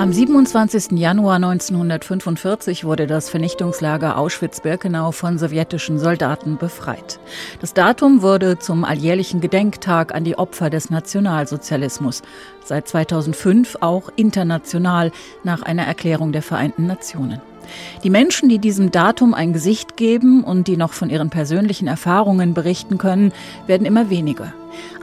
Am 27. Januar 1945 wurde das Vernichtungslager Auschwitz-Birkenau von sowjetischen Soldaten befreit. Das Datum wurde zum alljährlichen Gedenktag an die Opfer des Nationalsozialismus, seit 2005 auch international nach einer Erklärung der Vereinten Nationen. Die Menschen, die diesem Datum ein Gesicht geben und die noch von ihren persönlichen Erfahrungen berichten können, werden immer weniger.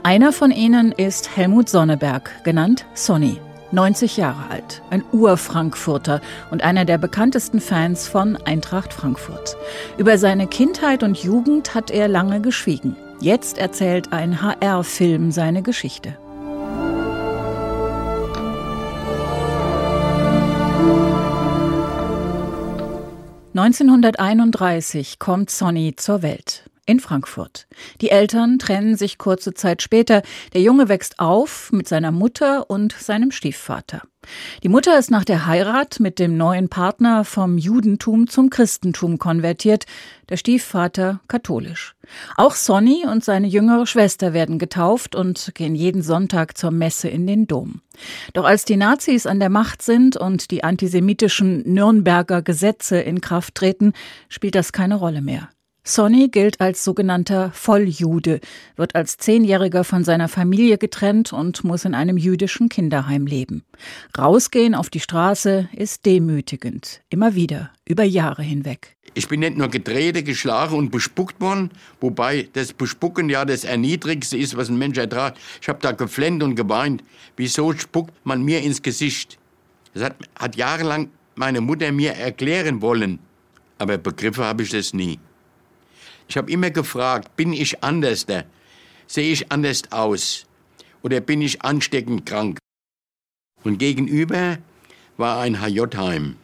Einer von ihnen ist Helmut Sonneberg, genannt Sonny. 90 Jahre alt, ein Ur-Frankfurter und einer der bekanntesten Fans von Eintracht Frankfurt. Über seine Kindheit und Jugend hat er lange geschwiegen. Jetzt erzählt ein HR-Film seine Geschichte. »1931 kommt Sonny zur Welt in Frankfurt. Die Eltern trennen sich kurze Zeit später. Der Junge wächst auf mit seiner Mutter und seinem Stiefvater. Die Mutter ist nach der Heirat mit dem neuen Partner vom Judentum zum Christentum konvertiert, der Stiefvater katholisch. Auch Sonny und seine jüngere Schwester werden getauft und gehen jeden Sonntag zur Messe in den Dom. Doch als die Nazis an der Macht sind und die antisemitischen Nürnberger Gesetze in Kraft treten, spielt das keine Rolle mehr. Sonny gilt als sogenannter Volljude, wird als Zehnjähriger von seiner Familie getrennt und muss in einem jüdischen Kinderheim leben. Rausgehen auf die Straße ist demütigend, immer wieder, über Jahre hinweg. Ich bin nicht nur gedreht, geschlagen und bespuckt worden, wobei das Bespucken ja das Erniedrigste ist, was ein Mensch ertragt. Ich habe da geflennt und geweint. Wieso spuckt man mir ins Gesicht? Das hat, hat jahrelang meine Mutter mir erklären wollen, aber begriffen habe ich das nie. Ich habe immer gefragt, bin ich anders? Sehe ich anders aus? Oder bin ich ansteckend krank? Und gegenüber war ein HJ-Heim.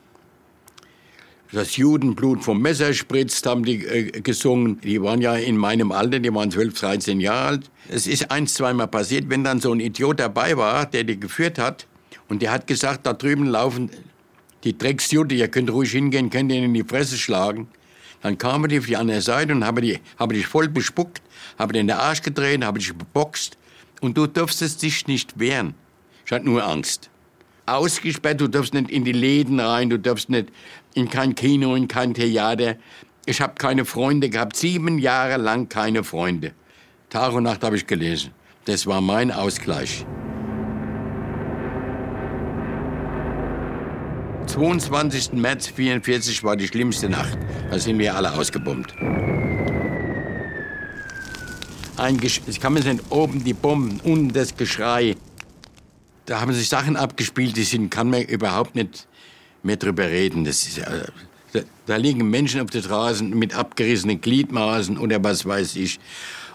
Das Judenblut vom Messer spritzt, haben die äh, gesungen. Die waren ja in meinem Alter, die waren 12, 13 Jahre alt. Es ist ein, zweimal passiert, wenn dann so ein Idiot dabei war, der die geführt hat. Und der hat gesagt, da drüben laufen die Drecksjude, ihr könnt ruhig hingehen, könnt ihn in die Fresse schlagen. Dann kamen die auf die andere Seite und haben die, haben dich voll bespuckt, haben dir in den Arsch gedreht, haben dich geboxt. Und du durftest dich nicht wehren. Ich hatte nur Angst. Ausgesperrt, du darfst nicht in die Läden rein, du darfst nicht in kein Kino, in kein Theater. Ich habe keine Freunde gehabt, sieben Jahre lang keine Freunde. Tag und Nacht habe ich gelesen. Das war mein Ausgleich. 22. März 1944 war die schlimmste Nacht. Da sind wir alle ausgebombt. Ein ich kann mir nicht oben die Bomben, unten das Geschrei. Da haben sich Sachen abgespielt, die sind, kann man überhaupt nicht mehr drüber reden. Das ist, äh, da, da, liegen Menschen auf den Straßen mit abgerissenen Gliedmaßen oder was weiß ich.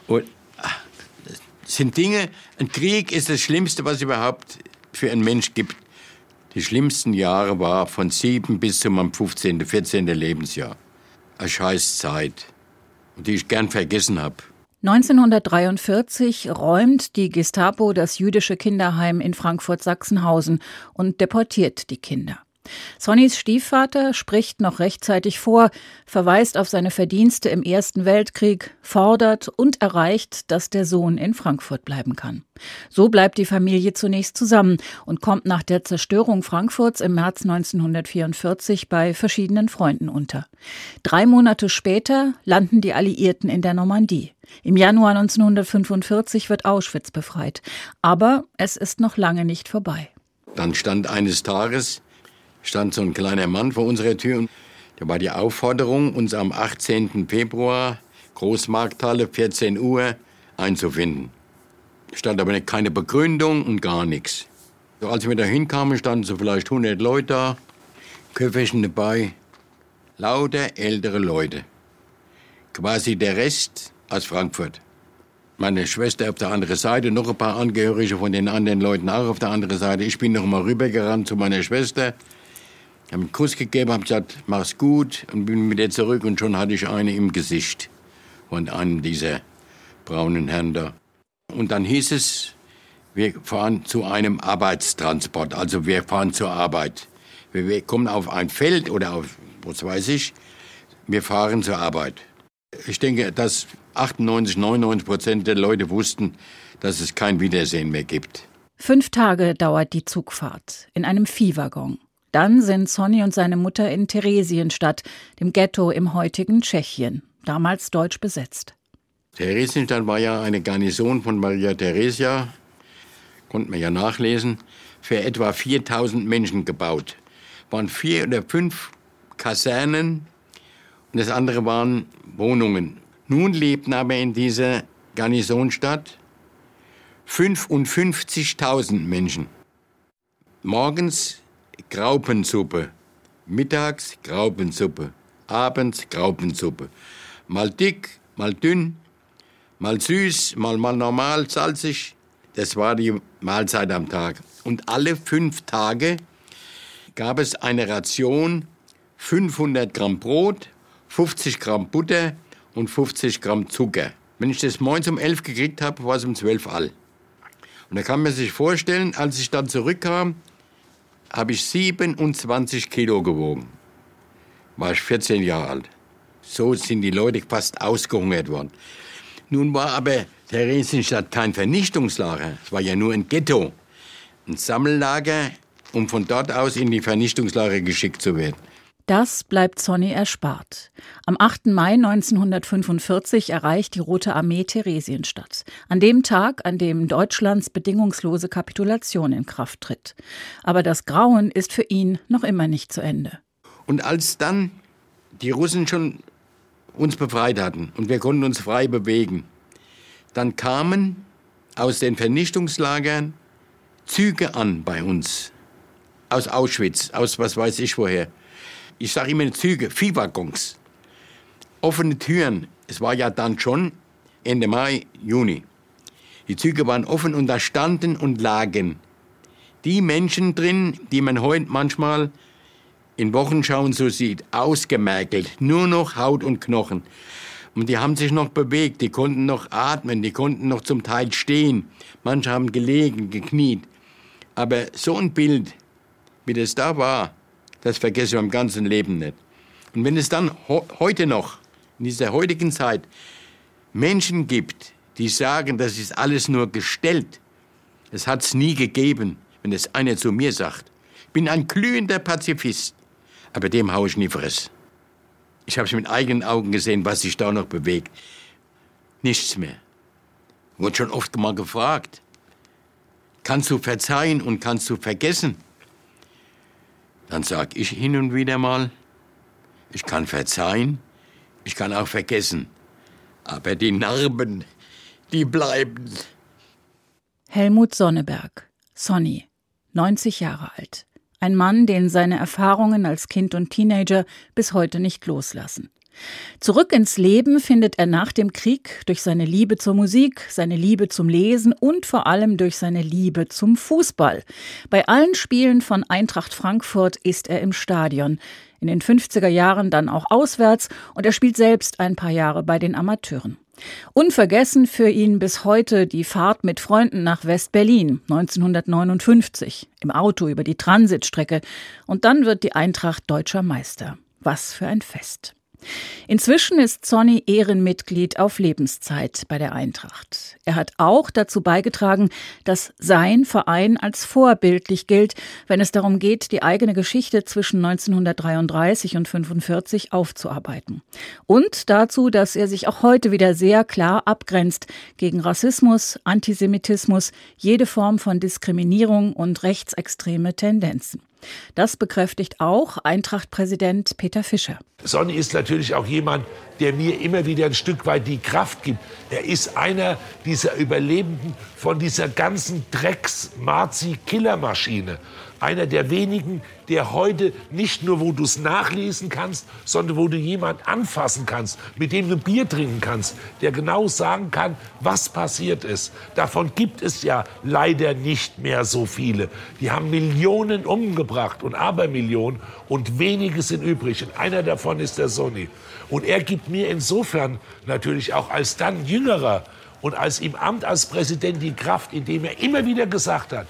Und, ach, das sind Dinge, ein Krieg ist das Schlimmste, was es überhaupt für einen Mensch gibt. Die schlimmsten Jahre war von sieben bis zu meinem 15., 14. Lebensjahr. Eine scheiß Zeit, die ich gern vergessen habe. 1943 räumt die Gestapo das jüdische Kinderheim in Frankfurt-Sachsenhausen und deportiert die Kinder. Sonnys Stiefvater spricht noch rechtzeitig vor, verweist auf seine Verdienste im Ersten Weltkrieg, fordert und erreicht, dass der Sohn in Frankfurt bleiben kann. So bleibt die Familie zunächst zusammen und kommt nach der Zerstörung Frankfurts im März 1944 bei verschiedenen Freunden unter. Drei Monate später landen die Alliierten in der Normandie. Im Januar 1945 wird Auschwitz befreit. Aber es ist noch lange nicht vorbei. Dann stand eines Tages stand so ein kleiner Mann vor unserer Tür. Da war die Aufforderung, uns am 18. Februar, Großmarkthalle, 14 Uhr, einzufinden. Stand aber keine Begründung und gar nichts. So, als wir da hinkamen, standen so vielleicht 100 Leute da, Köfferchen dabei, lauter ältere Leute. Quasi der Rest aus Frankfurt. Meine Schwester auf der anderen Seite, noch ein paar Angehörige von den anderen Leuten auch auf der anderen Seite. Ich bin noch mal rübergerannt zu meiner Schwester. Ich habe einen Kuss gegeben, habe gesagt, mach's gut und bin mit ihr zurück und schon hatte ich eine im Gesicht von einem dieser braunen Herren da. Und dann hieß es, wir fahren zu einem Arbeitstransport, also wir fahren zur Arbeit. Wir kommen auf ein Feld oder auf, was weiß ich, wir fahren zur Arbeit. Ich denke, dass 98, 99 Prozent der Leute wussten, dass es kein Wiedersehen mehr gibt. Fünf Tage dauert die Zugfahrt in einem Viehwaggon. Dann sind Sonny und seine Mutter in Theresienstadt, dem Ghetto im heutigen Tschechien, damals deutsch besetzt. Theresienstadt war ja eine Garnison von Maria Theresia, konnte man ja nachlesen, für etwa 4000 Menschen gebaut. Waren vier oder fünf Kasernen und das andere waren Wohnungen. Nun lebten aber in dieser Garnisonstadt 55.000 Menschen. Morgens Graupensuppe, mittags Graupensuppe, abends Graupensuppe. Mal dick, mal dünn, mal süß, mal, mal normal, salzig. Das war die Mahlzeit am Tag. Und alle fünf Tage gab es eine Ration 500 Gramm Brot, 50 Gramm Butter und 50 Gramm Zucker. Wenn ich das morgens um 11 gekriegt habe, war es um 12 all. Und da kann man sich vorstellen, als ich dann zurückkam, habe ich 27 Kilo gewogen. War ich 14 Jahre alt. So sind die Leute fast ausgehungert worden. Nun war aber Theresienstadt kein Vernichtungslager. Es war ja nur ein Ghetto. Ein Sammellager, um von dort aus in die Vernichtungslager geschickt zu werden. Das bleibt Sonny erspart. Am 8. Mai 1945 erreicht die Rote Armee Theresienstadt. An dem Tag, an dem Deutschlands bedingungslose Kapitulation in Kraft tritt. Aber das Grauen ist für ihn noch immer nicht zu Ende. Und als dann die Russen schon uns befreit hatten und wir konnten uns frei bewegen, dann kamen aus den Vernichtungslagern Züge an bei uns. Aus Auschwitz, aus was weiß ich woher ich sage immer Züge, Viehwaggons, offene Türen. Es war ja dann schon Ende Mai, Juni. Die Züge waren offen und da standen und lagen die Menschen drin, die man heute manchmal in Wochenschauen so sieht, ausgemergelt, nur noch Haut und Knochen. Und die haben sich noch bewegt, die konnten noch atmen, die konnten noch zum Teil stehen. Manche haben gelegen, gekniet. Aber so ein Bild, wie das da war, das vergesse ich im ganzen Leben nicht. Und wenn es dann heute noch, in dieser heutigen Zeit, Menschen gibt, die sagen, das ist alles nur gestellt, es hat es nie gegeben, wenn es einer zu mir sagt, ich bin ein glühender Pazifist, aber dem haue ich nie friss. Ich habe es mit eigenen Augen gesehen, was sich da noch bewegt. Nichts mehr. Wurde schon oft mal gefragt, kannst du verzeihen und kannst du vergessen? Dann sag ich hin und wieder mal, ich kann verzeihen, ich kann auch vergessen. Aber die Narben, die bleiben. Helmut Sonneberg, Sonny, 90 Jahre alt. Ein Mann, den seine Erfahrungen als Kind und Teenager bis heute nicht loslassen. Zurück ins Leben findet er nach dem Krieg durch seine Liebe zur Musik, seine Liebe zum Lesen und vor allem durch seine Liebe zum Fußball. Bei allen Spielen von Eintracht Frankfurt ist er im Stadion. In den 50er Jahren dann auch auswärts und er spielt selbst ein paar Jahre bei den Amateuren. Unvergessen für ihn bis heute die Fahrt mit Freunden nach West-Berlin 1959 im Auto über die Transitstrecke und dann wird die Eintracht deutscher Meister. Was für ein Fest. Inzwischen ist Sonny Ehrenmitglied auf Lebenszeit bei der Eintracht. Er hat auch dazu beigetragen, dass sein Verein als vorbildlich gilt, wenn es darum geht, die eigene Geschichte zwischen 1933 und 1945 aufzuarbeiten. Und dazu, dass er sich auch heute wieder sehr klar abgrenzt gegen Rassismus, Antisemitismus, jede Form von Diskriminierung und rechtsextreme Tendenzen. Das bekräftigt auch Eintracht-Präsident Peter Fischer. Sonny ist natürlich auch jemand, der mir immer wieder ein Stück weit die Kraft gibt. Er ist einer dieser Überlebenden von dieser ganzen Drecks-Marzi-Killermaschine einer der wenigen, der heute nicht nur, wo du es nachlesen kannst, sondern wo du jemand anfassen kannst, mit dem du Bier trinken kannst, der genau sagen kann, was passiert ist. Davon gibt es ja leider nicht mehr so viele. Die haben Millionen umgebracht und Abermillionen und wenige sind übrig. Und einer davon ist der Sonny. Und er gibt mir insofern natürlich auch als dann Jüngerer und als im Amt als Präsident die Kraft, indem er immer wieder gesagt hat,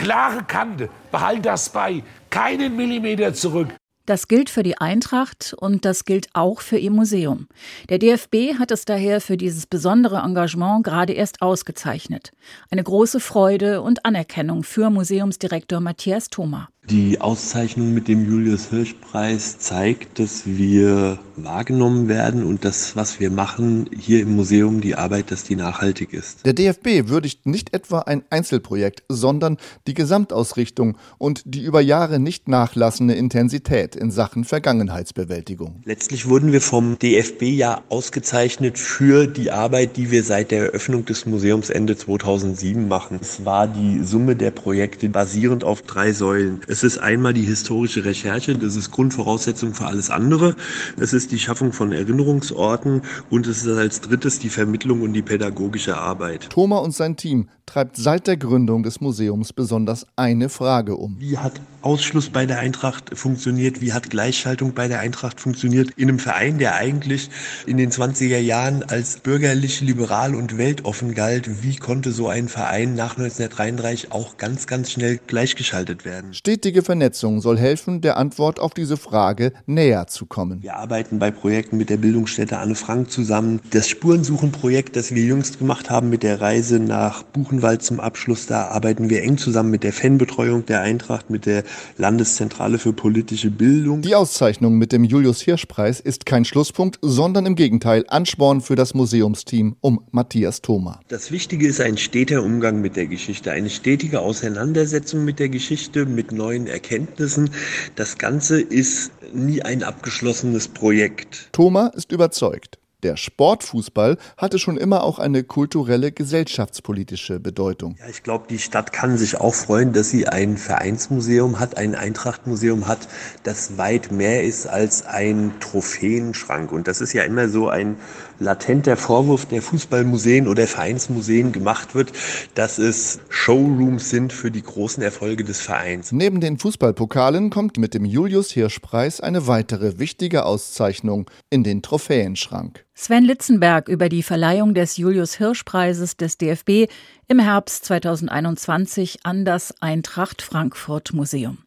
klare Kante. Behalt das bei. Keinen Millimeter zurück. Das gilt für die Eintracht und das gilt auch für ihr Museum. Der DFB hat es daher für dieses besondere Engagement gerade erst ausgezeichnet. Eine große Freude und Anerkennung für Museumsdirektor Matthias Thoma. Die Auszeichnung mit dem Julius-Hirsch-Preis zeigt, dass wir wahrgenommen werden und das, was wir machen hier im Museum, die Arbeit, dass die nachhaltig ist. Der DFB würdigt nicht etwa ein Einzelprojekt, sondern die Gesamtausrichtung und die über Jahre nicht nachlassende Intensität in Sachen Vergangenheitsbewältigung. Letztlich wurden wir vom DFB ja ausgezeichnet für die Arbeit, die wir seit der Eröffnung des Museums Ende 2007 machen. Es war die Summe der Projekte basierend auf drei Säulen. Es ist einmal die historische Recherche, das ist Grundvoraussetzung für alles andere. Es ist die Schaffung von Erinnerungsorten und es ist als drittes die Vermittlung und die pädagogische Arbeit. Thoma und sein Team treibt seit der Gründung des Museums besonders eine Frage um. Wie hat Ausschluss bei der Eintracht funktioniert? Wie hat Gleichschaltung bei der Eintracht funktioniert? In einem Verein, der eigentlich in den 20er Jahren als bürgerlich, liberal und weltoffen galt, wie konnte so ein Verein nach 1933 auch ganz, ganz schnell gleichgeschaltet werden? Stetige Vernetzung soll helfen, der Antwort auf diese Frage näher zu kommen. Wir arbeiten bei Projekten mit der Bildungsstätte Anne Frank zusammen. Das Spurensuchen-Projekt, das wir jüngst gemacht haben mit der Reise nach Buchen Buchenwald zum Abschluss. Da arbeiten wir eng zusammen mit der Fanbetreuung der Eintracht, mit der Landeszentrale für politische Bildung. Die Auszeichnung mit dem Julius-Hirsch-Preis ist kein Schlusspunkt, sondern im Gegenteil Ansporn für das Museumsteam um Matthias Thoma. Das Wichtige ist ein steter Umgang mit der Geschichte, eine stetige Auseinandersetzung mit der Geschichte, mit neuen Erkenntnissen. Das Ganze ist nie ein abgeschlossenes Projekt. Thoma ist überzeugt. Der Sportfußball hatte schon immer auch eine kulturelle, gesellschaftspolitische Bedeutung. Ja, ich glaube, die Stadt kann sich auch freuen, dass sie ein Vereinsmuseum hat, ein Eintrachtmuseum hat, das weit mehr ist als ein Trophäenschrank. Und das ist ja immer so ein latenter Vorwurf der Fußballmuseen oder Vereinsmuseen gemacht wird, dass es Showrooms sind für die großen Erfolge des Vereins. Neben den Fußballpokalen kommt mit dem Julius-Hirsch-Preis eine weitere wichtige Auszeichnung in den Trophäenschrank. Sven Litzenberg über die Verleihung des Julius-Hirsch-Preises des DFB im Herbst 2021 an das Eintracht Frankfurt Museum.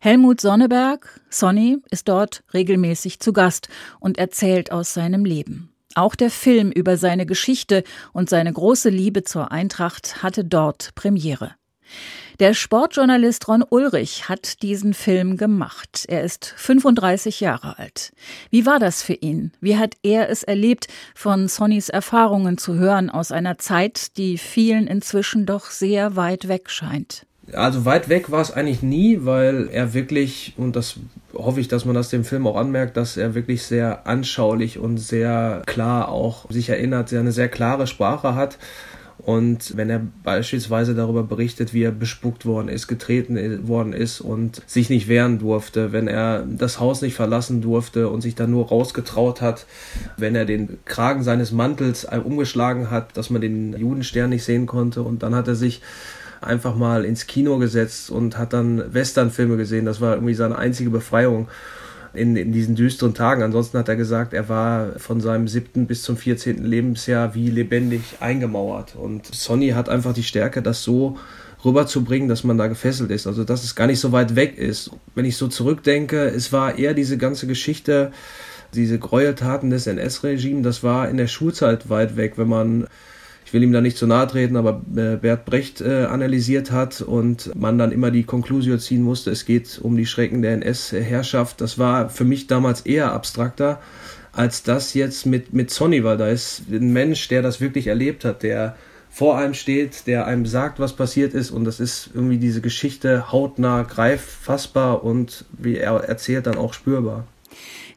Helmut Sonneberg, Sonny, ist dort regelmäßig zu Gast und erzählt aus seinem Leben. Auch der Film über seine Geschichte und seine große Liebe zur Eintracht hatte dort Premiere. Der Sportjournalist Ron Ulrich hat diesen Film gemacht. Er ist 35 Jahre alt. Wie war das für ihn? Wie hat er es erlebt, von Sonnys Erfahrungen zu hören aus einer Zeit, die vielen inzwischen doch sehr weit weg scheint? Also weit weg war es eigentlich nie, weil er wirklich, und das hoffe ich, dass man das dem Film auch anmerkt, dass er wirklich sehr anschaulich und sehr klar auch sich erinnert, sehr eine sehr klare Sprache hat. Und wenn er beispielsweise darüber berichtet, wie er bespuckt worden ist, getreten worden ist und sich nicht wehren durfte, wenn er das Haus nicht verlassen durfte und sich dann nur rausgetraut hat, wenn er den Kragen seines Mantels umgeschlagen hat, dass man den Judenstern nicht sehen konnte und dann hat er sich einfach mal ins Kino gesetzt und hat dann Westernfilme gesehen. Das war irgendwie seine einzige Befreiung in, in diesen düsteren Tagen. Ansonsten hat er gesagt, er war von seinem siebten bis zum vierzehnten Lebensjahr wie lebendig eingemauert. Und Sonny hat einfach die Stärke, das so rüberzubringen, dass man da gefesselt ist. Also dass es gar nicht so weit weg ist. Wenn ich so zurückdenke, es war eher diese ganze Geschichte, diese Gräueltaten des NS-Regimes, das war in der Schulzeit weit weg, wenn man will ihm da nicht zu nahe treten, aber äh, Bert Brecht äh, analysiert hat und man dann immer die Konklusion ziehen musste, es geht um die Schrecken der NS-Herrschaft. Das war für mich damals eher abstrakter als das jetzt mit, mit Sonny, weil da ist ein Mensch, der das wirklich erlebt hat, der vor einem steht, der einem sagt, was passiert ist und das ist irgendwie diese Geschichte hautnah, greiffassbar und wie er erzählt, dann auch spürbar.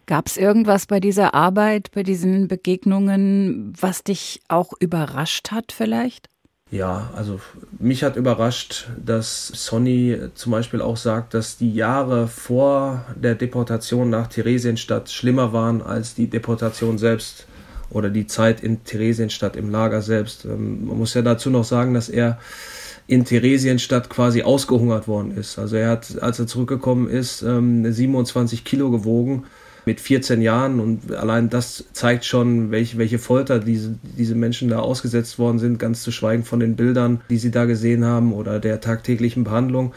Gab es irgendwas bei dieser Arbeit, bei diesen Begegnungen, was dich auch überrascht hat vielleicht? Ja, also mich hat überrascht, dass Sonny zum Beispiel auch sagt, dass die Jahre vor der Deportation nach Theresienstadt schlimmer waren als die Deportation selbst oder die Zeit in Theresienstadt im Lager selbst. Ähm, man muss ja dazu noch sagen, dass er in Theresienstadt quasi ausgehungert worden ist. Also er hat, als er zurückgekommen ist, 27 ähm, Kilo gewogen mit 14 Jahren und allein das zeigt schon, welche, welche Folter diese, diese Menschen da ausgesetzt worden sind, ganz zu schweigen von den Bildern, die sie da gesehen haben oder der tagtäglichen Behandlung.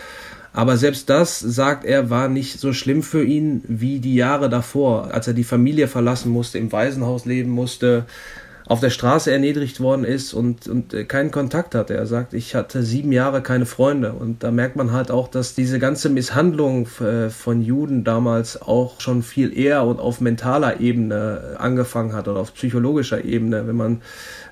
Aber selbst das, sagt er, war nicht so schlimm für ihn wie die Jahre davor, als er die Familie verlassen musste, im Waisenhaus leben musste, auf der Straße erniedrigt worden ist und, und äh, keinen Kontakt hatte. Er sagt, ich hatte sieben Jahre keine Freunde. Und da merkt man halt auch, dass diese ganze Misshandlung äh, von Juden damals auch schon viel eher und auf mentaler Ebene angefangen hat oder auf psychologischer Ebene, wenn man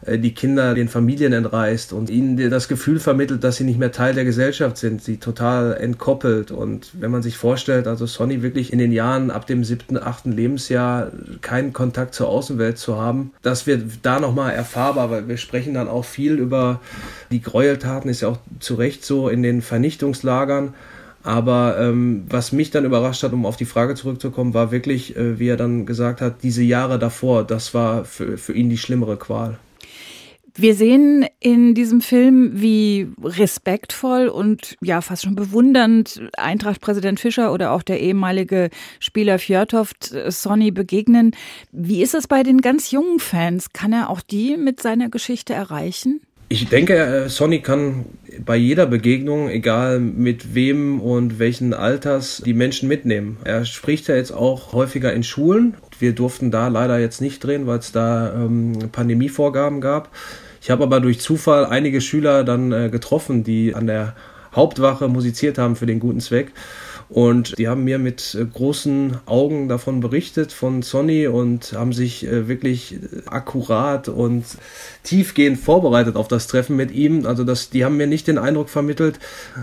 äh, die Kinder den Familien entreißt und ihnen das Gefühl vermittelt, dass sie nicht mehr Teil der Gesellschaft sind, sie total entkoppelt. Und wenn man sich vorstellt, also Sonny wirklich in den Jahren ab dem siebten, achten Lebensjahr keinen Kontakt zur Außenwelt zu haben, das wird da nochmal erfahrbar, weil wir sprechen dann auch viel über die Gräueltaten, ist ja auch zu Recht so in den Vernichtungslagern. Aber ähm, was mich dann überrascht hat, um auf die Frage zurückzukommen, war wirklich, äh, wie er dann gesagt hat, diese Jahre davor, das war für, für ihn die schlimmere Qual. Wir sehen in diesem Film, wie respektvoll und ja fast schon bewundernd Eintracht-Präsident Fischer oder auch der ehemalige Spieler Fjörtoft äh, Sonny begegnen. Wie ist es bei den ganz jungen Fans? Kann er auch die mit seiner Geschichte erreichen? Ich denke, äh, Sonny kann bei jeder Begegnung, egal mit wem und welchen Alters, die Menschen mitnehmen. Er spricht ja jetzt auch häufiger in Schulen. Wir durften da leider jetzt nicht drehen, weil es da ähm, Pandemievorgaben gab. Ich habe aber durch Zufall einige Schüler dann äh, getroffen, die an der Hauptwache musiziert haben für den guten Zweck. Und die haben mir mit äh, großen Augen davon berichtet, von Sonny, und haben sich äh, wirklich äh, akkurat und tiefgehend vorbereitet auf das Treffen mit ihm. Also das, die haben mir nicht den Eindruck vermittelt,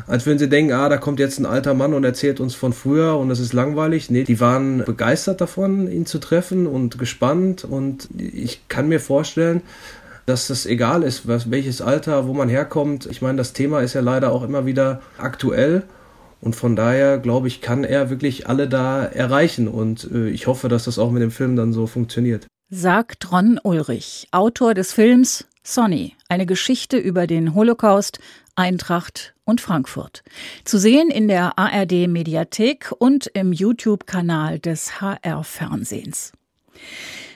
als würden sie denken, ah, da kommt jetzt ein alter Mann und erzählt uns von früher und das ist langweilig. Nee, die waren begeistert davon, ihn zu treffen und gespannt. Und ich kann mir vorstellen, dass es egal ist, was, welches Alter, wo man herkommt. Ich meine, das Thema ist ja leider auch immer wieder aktuell. Und von daher, glaube ich, kann er wirklich alle da erreichen. Und äh, ich hoffe, dass das auch mit dem Film dann so funktioniert. Sagt Ron Ulrich, Autor des Films Sonny, eine Geschichte über den Holocaust, Eintracht und Frankfurt. Zu sehen in der ARD Mediathek und im YouTube-Kanal des HR Fernsehens.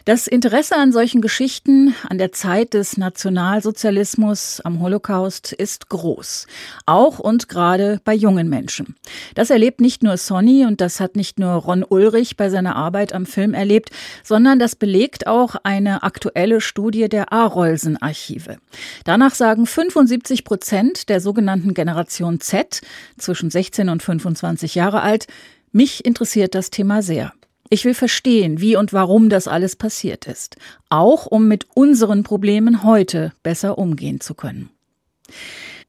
Das Interesse an solchen Geschichten, an der Zeit des Nationalsozialismus, am Holocaust ist groß. Auch und gerade bei jungen Menschen. Das erlebt nicht nur Sonny und das hat nicht nur Ron Ulrich bei seiner Arbeit am Film erlebt, sondern das belegt auch eine aktuelle Studie der Arolsen-Archive. Danach sagen 75 Prozent der sogenannten Generation Z zwischen 16 und 25 Jahre alt, mich interessiert das Thema sehr. Ich will verstehen, wie und warum das alles passiert ist, auch um mit unseren Problemen heute besser umgehen zu können.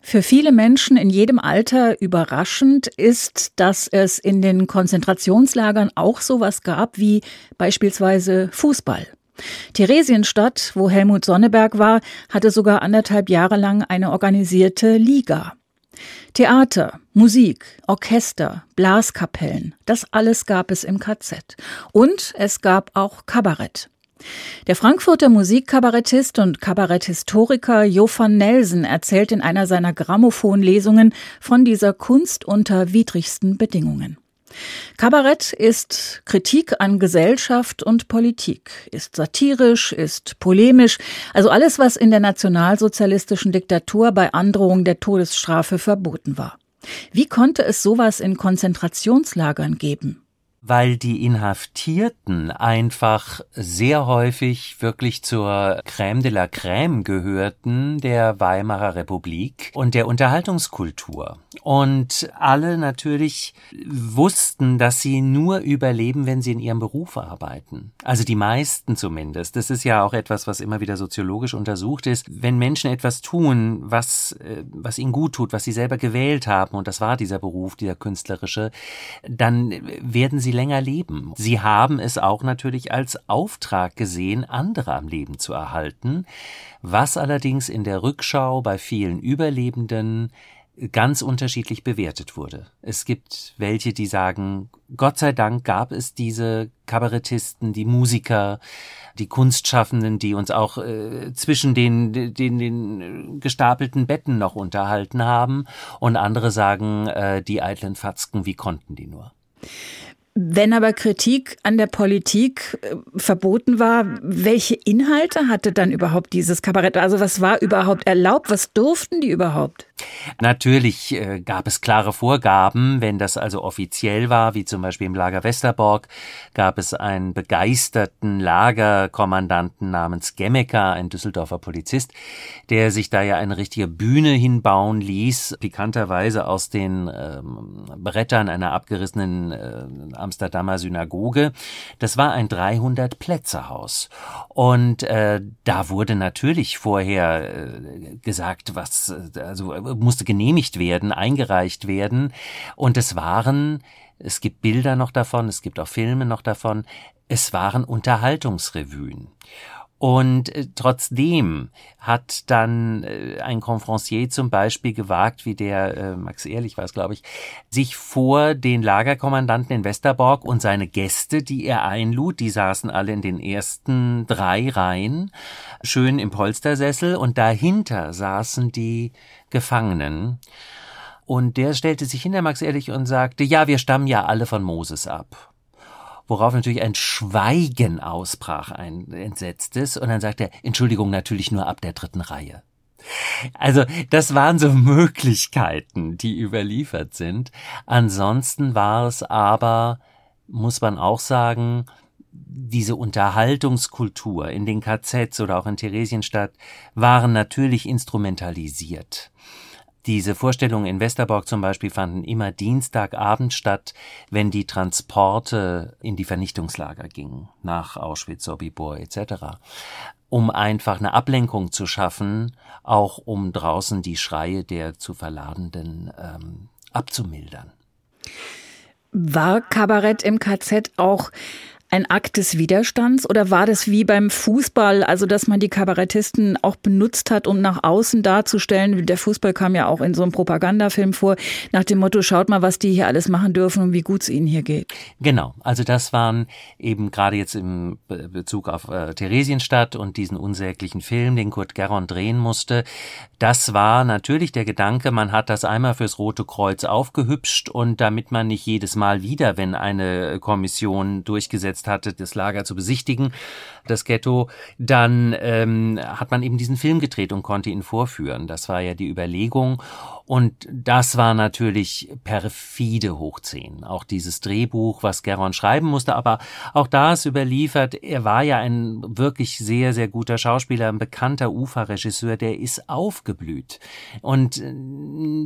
Für viele Menschen in jedem Alter überraschend ist, dass es in den Konzentrationslagern auch sowas gab wie beispielsweise Fußball. Theresienstadt, wo Helmut Sonneberg war, hatte sogar anderthalb Jahre lang eine organisierte Liga. Theater, Musik, Orchester, Blaskapellen, das alles gab es im KZ. Und es gab auch Kabarett. Der Frankfurter Musikkabarettist und Kabaretthistoriker Jo van Nelsen erzählt in einer seiner Grammophonlesungen von dieser Kunst unter widrigsten Bedingungen. Kabarett ist Kritik an Gesellschaft und Politik, ist satirisch, ist polemisch, also alles, was in der nationalsozialistischen Diktatur bei Androhung der Todesstrafe verboten war. Wie konnte es sowas in Konzentrationslagern geben? Weil die Inhaftierten einfach sehr häufig wirklich zur Crème de la Crème gehörten der Weimarer Republik und der Unterhaltungskultur. Und alle natürlich wussten, dass sie nur überleben, wenn sie in ihrem Beruf arbeiten. Also die meisten zumindest. Das ist ja auch etwas, was immer wieder soziologisch untersucht ist. Wenn Menschen etwas tun, was, äh, was ihnen gut tut, was sie selber gewählt haben, und das war dieser Beruf, dieser künstlerische, dann werden sie länger leben. Sie haben es auch natürlich als Auftrag gesehen, andere am Leben zu erhalten, was allerdings in der Rückschau bei vielen Überlebenden ganz unterschiedlich bewertet wurde. Es gibt welche, die sagen, Gott sei Dank gab es diese Kabarettisten, die Musiker, die Kunstschaffenden, die uns auch äh, zwischen den, den, den gestapelten Betten noch unterhalten haben. Und andere sagen, äh, die eitlen Fatzken, wie konnten die nur? Wenn aber Kritik an der Politik äh, verboten war, welche Inhalte hatte dann überhaupt dieses Kabarett? Also was war überhaupt erlaubt? Was durften die überhaupt? Natürlich äh, gab es klare Vorgaben, wenn das also offiziell war, wie zum Beispiel im Lager Westerborg, gab es einen begeisterten Lagerkommandanten namens Gemmecker, ein Düsseldorfer Polizist, der sich da ja eine richtige Bühne hinbauen ließ, pikanterweise aus den ähm, Brettern einer abgerissenen äh, Amsterdamer Synagoge. Das war ein 300 Plätzehaus und äh, da wurde natürlich vorher äh, gesagt, was äh, also musste genehmigt werden, eingereicht werden. Und es waren, es gibt Bilder noch davon, es gibt auch Filme noch davon, es waren Unterhaltungsrevuen. Und äh, trotzdem hat dann äh, ein Confrancier zum Beispiel gewagt, wie der äh, Max Ehrlich war es, glaube ich, sich vor den Lagerkommandanten in Westerborg und seine Gäste, die er einlud, die saßen alle in den ersten drei Reihen, schön im Polstersessel und dahinter saßen die Gefangenen. Und der stellte sich hinter Max Ehrlich und sagte, ja, wir stammen ja alle von Moses ab worauf natürlich ein Schweigen ausbrach, ein entsetztes, und dann sagte er, Entschuldigung, natürlich nur ab der dritten Reihe. Also das waren so Möglichkeiten, die überliefert sind. Ansonsten war es aber, muss man auch sagen, diese Unterhaltungskultur in den KZs oder auch in Theresienstadt waren natürlich instrumentalisiert. Diese Vorstellungen in Westerborg zum Beispiel fanden immer Dienstagabend statt, wenn die Transporte in die Vernichtungslager gingen, nach Auschwitz, Sobibor etc., um einfach eine Ablenkung zu schaffen, auch um draußen die Schreie der zu Verladenden ähm, abzumildern. War Kabarett im KZ auch ein Akt des Widerstands oder war das wie beim Fußball, also dass man die Kabarettisten auch benutzt hat, um nach außen darzustellen? Der Fußball kam ja auch in so einem Propagandafilm vor, nach dem Motto, schaut mal, was die hier alles machen dürfen und wie gut es ihnen hier geht. Genau, also das waren eben gerade jetzt im Bezug auf äh, Theresienstadt und diesen unsäglichen Film, den Kurt Gerron drehen musste. Das war natürlich der Gedanke, man hat das einmal fürs Rote Kreuz aufgehübscht und damit man nicht jedes Mal wieder, wenn eine Kommission durchgesetzt eingesetzt hatte, das Lager zu besichtigen, das Ghetto, dann ähm, hat man eben diesen Film gedreht und konnte ihn vorführen. Das war ja die Überlegung. Und das war natürlich perfide hochziehen. Auch dieses Drehbuch, was Geron schreiben musste, aber auch da ist überliefert, er war ja ein wirklich sehr, sehr guter Schauspieler, ein bekannter Uferregisseur, der ist aufgeblüht. Und äh,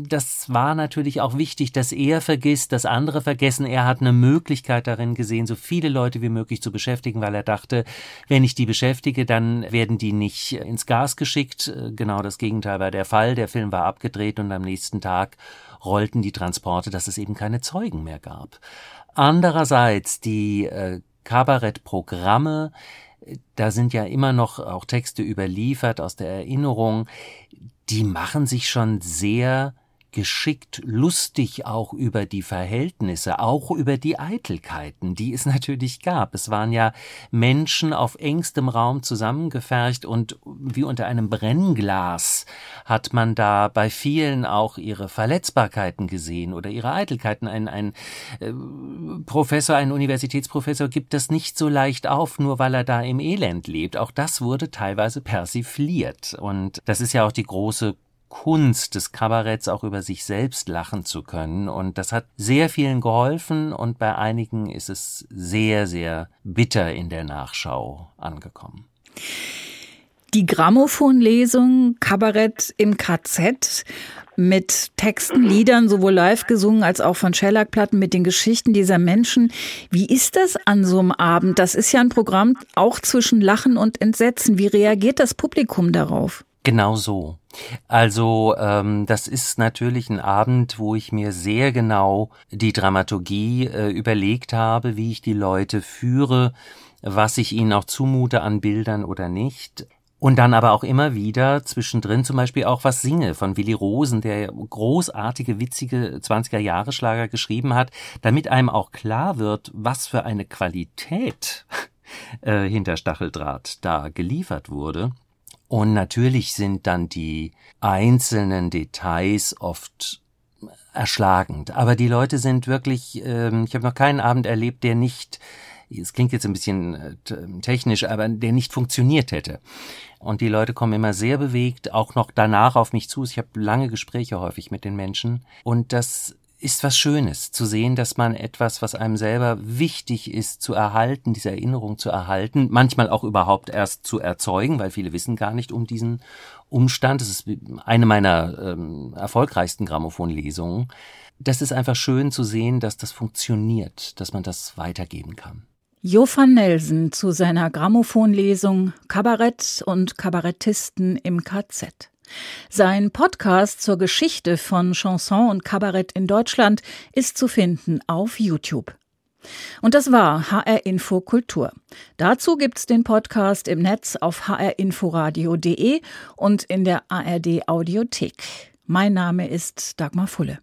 das war natürlich auch wichtig, dass er vergisst, dass andere vergessen. Er hat eine Möglichkeit darin gesehen, so viele Leute wie möglich zu beschäftigen, weil er dachte, wenn ich die beschäftige, dann werden die nicht ins Gas geschickt. Genau das Gegenteil war der Fall. Der Film war abgedreht und am nächsten Tag rollten die Transporte, dass es eben keine Zeugen mehr gab. Andererseits die äh, Kabarettprogramme, da sind ja immer noch auch Texte überliefert aus der Erinnerung, die machen sich schon sehr geschickt lustig auch über die Verhältnisse, auch über die Eitelkeiten, die es natürlich gab. Es waren ja Menschen auf engstem Raum zusammengefercht und wie unter einem Brennglas hat man da bei vielen auch ihre Verletzbarkeiten gesehen oder ihre Eitelkeiten. Ein, ein äh, Professor, ein Universitätsprofessor gibt das nicht so leicht auf, nur weil er da im Elend lebt. Auch das wurde teilweise persifliert. Und das ist ja auch die große Kunst des Kabaretts auch über sich selbst lachen zu können. Und das hat sehr vielen geholfen und bei einigen ist es sehr, sehr bitter in der Nachschau angekommen. Die Grammophonlesung Kabarett im KZ mit Texten, Liedern, sowohl live gesungen als auch von Schellackplatten mit den Geschichten dieser Menschen. Wie ist das an so einem Abend? Das ist ja ein Programm auch zwischen Lachen und Entsetzen. Wie reagiert das Publikum darauf? Genau so. Also ähm, das ist natürlich ein Abend, wo ich mir sehr genau die Dramaturgie äh, überlegt habe, wie ich die Leute führe, was ich ihnen auch zumute an Bildern oder nicht. Und dann aber auch immer wieder zwischendrin zum Beispiel auch was singe von Willy Rosen, der großartige, witzige 20er-Jahre-Schlager geschrieben hat, damit einem auch klar wird, was für eine Qualität äh, hinter Stacheldraht da geliefert wurde. Und natürlich sind dann die einzelnen Details oft erschlagend. Aber die Leute sind wirklich, ähm, ich habe noch keinen Abend erlebt, der nicht, es klingt jetzt ein bisschen äh, technisch, aber der nicht funktioniert hätte. Und die Leute kommen immer sehr bewegt, auch noch danach auf mich zu. Ich habe lange Gespräche häufig mit den Menschen. Und das ist was Schönes, zu sehen, dass man etwas, was einem selber wichtig ist, zu erhalten, diese Erinnerung zu erhalten, manchmal auch überhaupt erst zu erzeugen, weil viele wissen gar nicht um diesen Umstand. Das ist eine meiner ähm, erfolgreichsten Grammophonlesungen. Das ist einfach schön zu sehen, dass das funktioniert, dass man das weitergeben kann. Jo van Nelsen zu seiner Grammophonlesung Kabarett und Kabarettisten im KZ. Sein Podcast zur Geschichte von Chanson und Kabarett in Deutschland ist zu finden auf YouTube. Und das war HR Info Kultur. Dazu gibt's den Podcast im Netz auf hrinforadio.de und in der ARD Audiothek. Mein Name ist Dagmar Fulle.